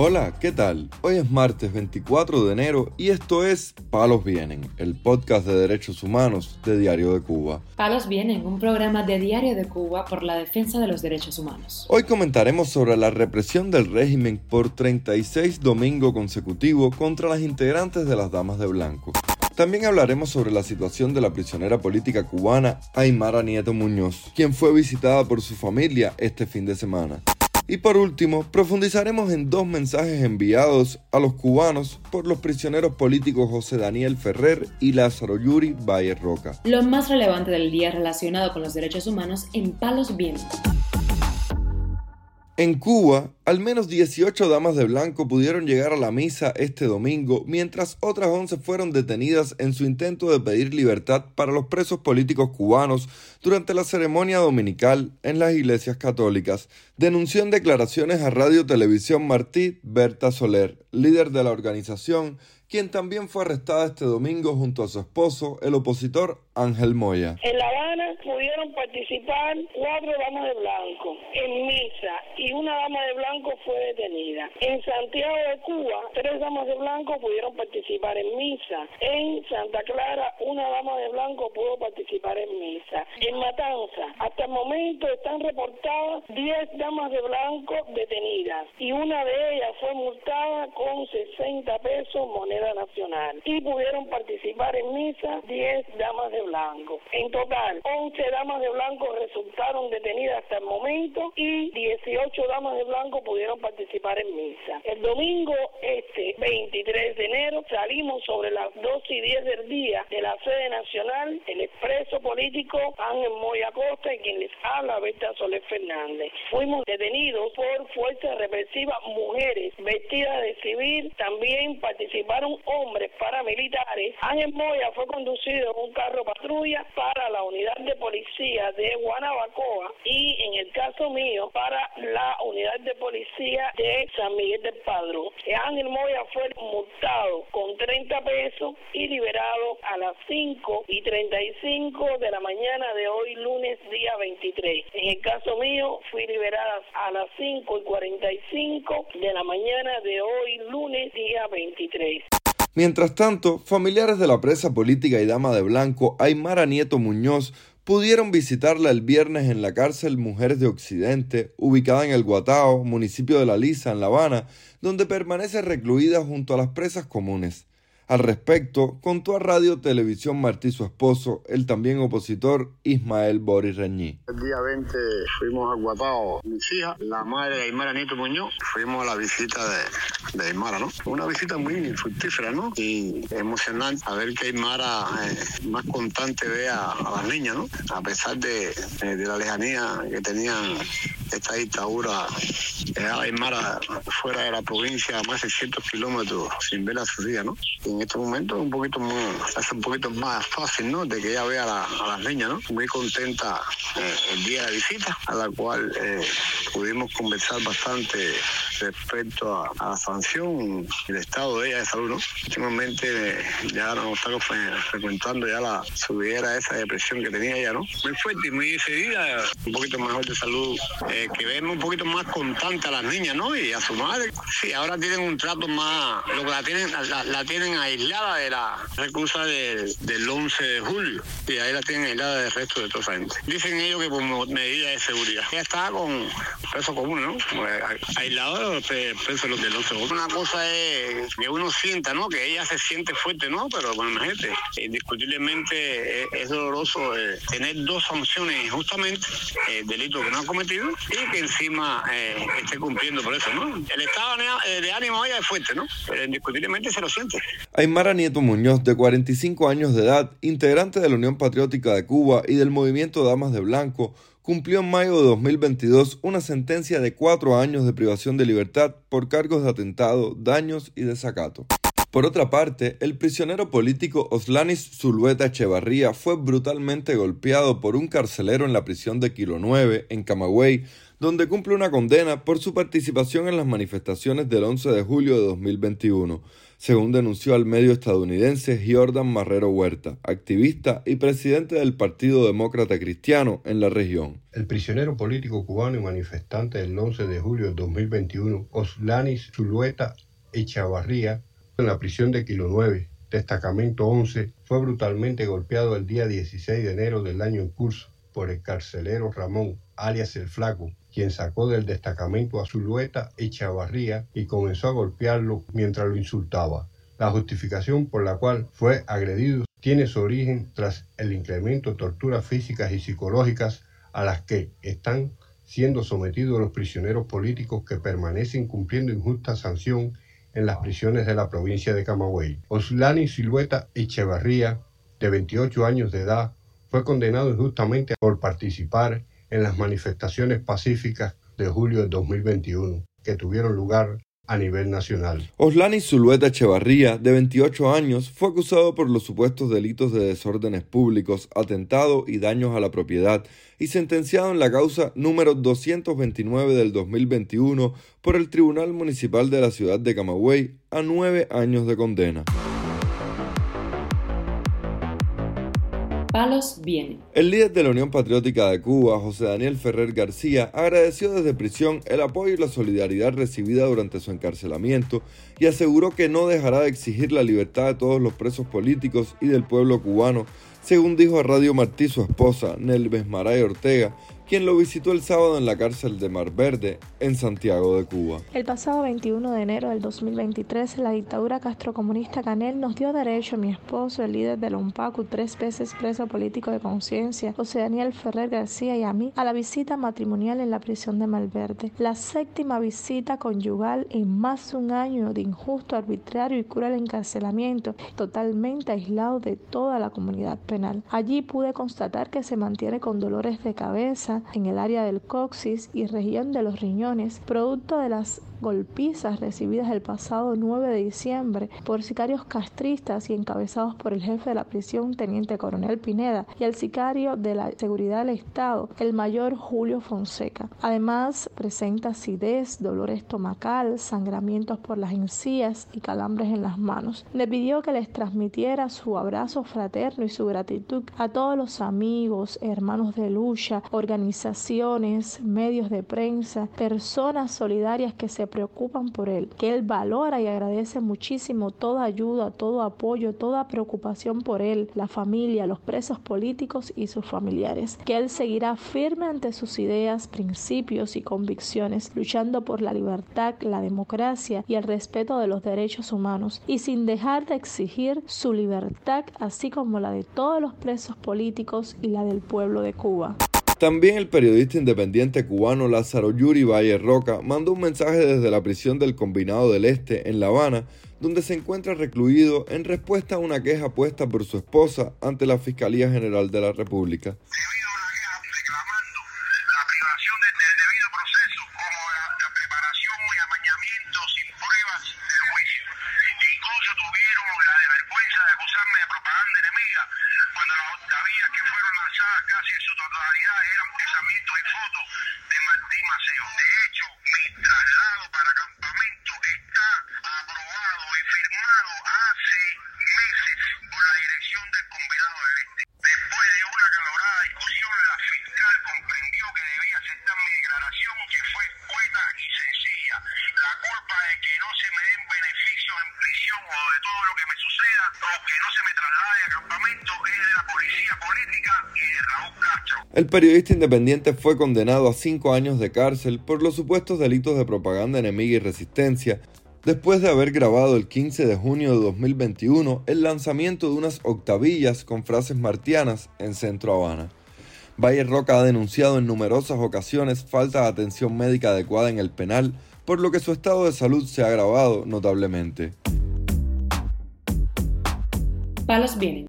Hola, ¿qué tal? Hoy es martes 24 de enero y esto es Palos Vienen, el podcast de derechos humanos de Diario de Cuba. Palos Vienen, un programa de Diario de Cuba por la defensa de los derechos humanos. Hoy comentaremos sobre la represión del régimen por 36 domingos consecutivos contra las integrantes de las Damas de Blanco. También hablaremos sobre la situación de la prisionera política cubana Aymara Nieto Muñoz, quien fue visitada por su familia este fin de semana. Y por último, profundizaremos en dos mensajes enviados a los cubanos por los prisioneros políticos José Daniel Ferrer y Lázaro Yuri Valle Roca. Lo más relevante del día relacionado con los derechos humanos en Palos Vientos. En Cuba, al menos 18 damas de blanco pudieron llegar a la misa este domingo, mientras otras 11 fueron detenidas en su intento de pedir libertad para los presos políticos cubanos durante la ceremonia dominical en las iglesias católicas, denunció en declaraciones a Radio Televisión Martí Berta Soler, líder de la organización, quien también fue arrestada este domingo junto a su esposo, el opositor Ángel Moya. En La Habana pudieron participar cuatro damas de blanco en misa y una dama de blanco fue detenida. En Santiago de Cuba, tres damas de blanco pudieron participar en misa. En Santa Clara, una dama de blanco pudo participar en misa. En Matanza, hasta el momento están reportadas 10 damas de blanco detenidas y una de ellas fue multada con 60 pesos moneda nacional y pudieron participar en misa 10 damas de blanco. En total, 11 damas de blanco resultaron detenidas hasta el momento y 18 damas de blanco pudieron participar en misa. El domingo este 23 de enero salimos sobre las 2 y 10 del día de la sede nacional, el expreso político Ángel Moya Costa y quien les habla Berta Soler Fernández. Fuimos detenidos por fuerzas represivas mujeres vestidas de civil, también participaron hombres paramilitares. Ángel Moya fue conducido en un carro patrulla para la unidad de policía de Guanabacoa y en el caso mío para la unidad de policía de San Miguel del Padrón. Ángel Moya fue multado con 30 pesos y liberado a las 5 y 35 de la mañana de hoy lunes día 23. En el caso mío fui liberada a las 5 y 45 de la mañana de hoy lunes día 23. Mientras tanto, familiares de la presa política y dama de blanco, Aymara Nieto Muñoz, pudieron visitarla el viernes en la cárcel Mujeres de Occidente, ubicada en el Guatao, municipio de La Lisa, en La Habana, donde permanece recluida junto a las presas comunes. Al respecto, contó a Radio Televisión Martí su esposo, el también opositor Ismael Boris Reñí. El día 20 fuimos a Guatao, mis hijas, la madre de Aymara Nieto Muñoz, fuimos a la visita de, de Aymara, ¿no? Una visita muy fructífera, ¿no? Y emocionante a ver que Aymara eh, más constante ve a, las niñas, ¿no? A pesar de, eh, de la lejanía que tenían esta dictadura, dejaba Aymara fuera de la provincia a más de 600 kilómetros sin ver a su hija, ¿no? en este momento un poquito más, hace un poquito más fácil, ¿no? De que ella vea a, las niñas, ¿no? Muy contenta eh, el día de la visita, a la cual eh, pudimos conversar bastante respecto a, la sanción y el estado de ella de salud, ¿no? Últimamente ya nos estamos frecuentando ya la subida esa depresión que tenía ella, ¿no? Muy fuerte y muy decidida, un poquito mejor de salud, eh, que vemos un poquito más constante a las niñas, ¿no? Y a su madre. Sí, ahora tienen un trato más, lo que la tienen, la, tienen aislada de la recusa del, 11 de julio y ahí la tienen aislada del resto de toda esa gente. Dicen ellos que por medida de seguridad. Ella está con peso común, ¿no? Aislado de los presos del 11 de julio. Una cosa es que uno sienta, ¿no? Que ella se siente fuerte, ¿no? Pero bueno, imagínate, indiscutiblemente es, doloroso eh, tener dos sanciones justamente el eh, delito que no ha cometido y que encima eh, esté cumpliendo por eso, ¿no? El estado de ánimo ella es fuerte, ¿no? Indiscutiblemente se lo siente. Aymara Nieto Muñoz, de 45 años de edad, integrante de la Unión Patriótica de Cuba y del movimiento Damas de Blanco, cumplió en mayo de 2022 una sentencia de cuatro años de privación de libertad por cargos de atentado, daños y desacato. Por otra parte, el prisionero político Oslanis Zulueta Echevarría fue brutalmente golpeado por un carcelero en la prisión de Kilo 9, en Camagüey, donde cumple una condena por su participación en las manifestaciones del 11 de julio de 2021. según denunció al medio estadounidense Jordan Marrero Huerta, activista y presidente del Partido Demócrata Cristiano en la región. El prisionero político cubano y manifestante del 11 de julio de 2021, Oslanis Zulueta Echavarría, en la prisión de Kilo 9, destacamento 11, fue brutalmente golpeado el día 16 de enero del año en curso por el carcelero Ramón, alias el Flaco, quien sacó del destacamento a Zulueta Echavarría y comenzó a golpearlo mientras lo insultaba. La justificación por la cual fue agredido tiene su origen tras el incremento de torturas físicas y psicológicas a las que están siendo sometidos los prisioneros políticos que permanecen cumpliendo injusta sanción en las prisiones de la provincia de Camagüey. Oslani Silueta Echevarría, de 28 años de edad, fue condenado injustamente por participar en las manifestaciones pacíficas de julio de 2021 que tuvieron lugar a nivel nacional. Oslani Zulueta Echevarría, de 28 años, fue acusado por los supuestos delitos de desórdenes públicos, atentado y daños a la propiedad y sentenciado en la causa número 229 del 2021 por el Tribunal Municipal de la ciudad de Camagüey a nueve años de condena. El líder de la Unión Patriótica de Cuba, José Daniel Ferrer García, agradeció desde prisión el apoyo y la solidaridad recibida durante su encarcelamiento y aseguró que no dejará de exigir la libertad de todos los presos políticos y del pueblo cubano, según dijo a Radio Martí su esposa, Nelves Maray Ortega, quien lo visitó el sábado en la cárcel de Mar Verde, en Santiago de Cuba. El pasado 21 de enero del 2023, la dictadura castrocomunista Canel nos dio derecho a mi esposo, el líder del UNPACU, tres veces preso político de conciencia, José Daniel Ferrer García y a mí, a la visita matrimonial en la prisión de Malverde. La séptima visita conyugal en más de un año de injusto, arbitrario y cruel encarcelamiento, totalmente aislado de toda la comunidad penal. Allí pude constatar que se mantiene con dolores de cabeza, en el área del coxis y región de los riñones, producto de las golpizas recibidas el pasado 9 de diciembre por sicarios castristas y encabezados por el jefe de la prisión, teniente coronel Pineda, y el sicario de la seguridad del Estado, el mayor Julio Fonseca. Además, presenta acidez, dolor estomacal, sangramientos por las encías y calambres en las manos. Le pidió que les transmitiera su abrazo fraterno y su gratitud a todos los amigos, hermanos de lucha, organizaciones, medios de prensa, personas solidarias que se preocupan por él, que él valora y agradece muchísimo toda ayuda, todo apoyo, toda preocupación por él, la familia, los presos políticos y sus familiares, que él seguirá firme ante sus ideas, principios y convicciones, luchando por la libertad, la democracia y el respeto de los derechos humanos, y sin dejar de exigir su libertad, así como la de todos los presos políticos y la del pueblo de Cuba. También el periodista independiente cubano Lázaro Yuri Valle Roca mandó un mensaje desde la prisión del Combinado del Este en La Habana, donde se encuentra recluido en respuesta a una queja puesta por su esposa ante la Fiscalía General de la República. El periodista independiente fue condenado a cinco años de cárcel por los supuestos delitos de propaganda enemiga y resistencia, después de haber grabado el 15 de junio de 2021 el lanzamiento de unas octavillas con frases martianas en Centro Habana. Valle Roca ha denunciado en numerosas ocasiones falta de atención médica adecuada en el penal, por lo que su estado de salud se ha agravado notablemente. Palos Vienen,